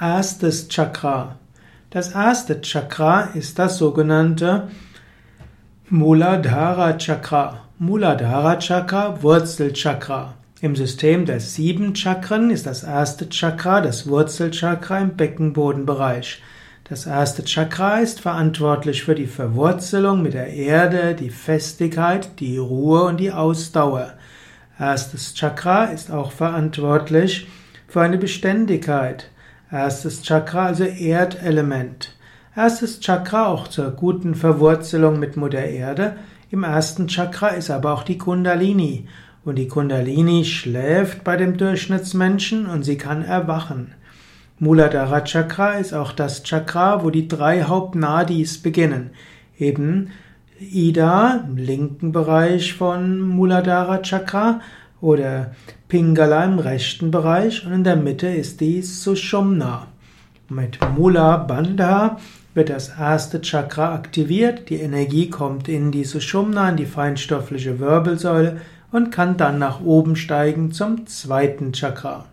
erstes Chakra. Das erste Chakra ist das sogenannte Muladhara Chakra. Muladhara Chakra, Wurzelchakra. Im System der sieben Chakren ist das erste Chakra das Wurzelchakra im Beckenbodenbereich. Das erste Chakra ist verantwortlich für die Verwurzelung mit der Erde, die Festigkeit, die Ruhe und die Ausdauer. Erstes Chakra ist auch verantwortlich für eine Beständigkeit. Erstes Chakra also Erdelement. Erstes Chakra auch zur guten Verwurzelung mit Mutter Erde. Im ersten Chakra ist aber auch die Kundalini. Und die Kundalini schläft bei dem Durchschnittsmenschen und sie kann erwachen. Muladhara Chakra ist auch das Chakra, wo die drei Hauptnadis beginnen. Eben Ida im linken Bereich von Muladhara Chakra oder Pingala im rechten Bereich und in der Mitte ist die Sushumna. Mit Mula Bandha wird das erste Chakra aktiviert, die Energie kommt in die Sushumna, in die feinstoffliche Wirbelsäule und kann dann nach oben steigen zum zweiten Chakra.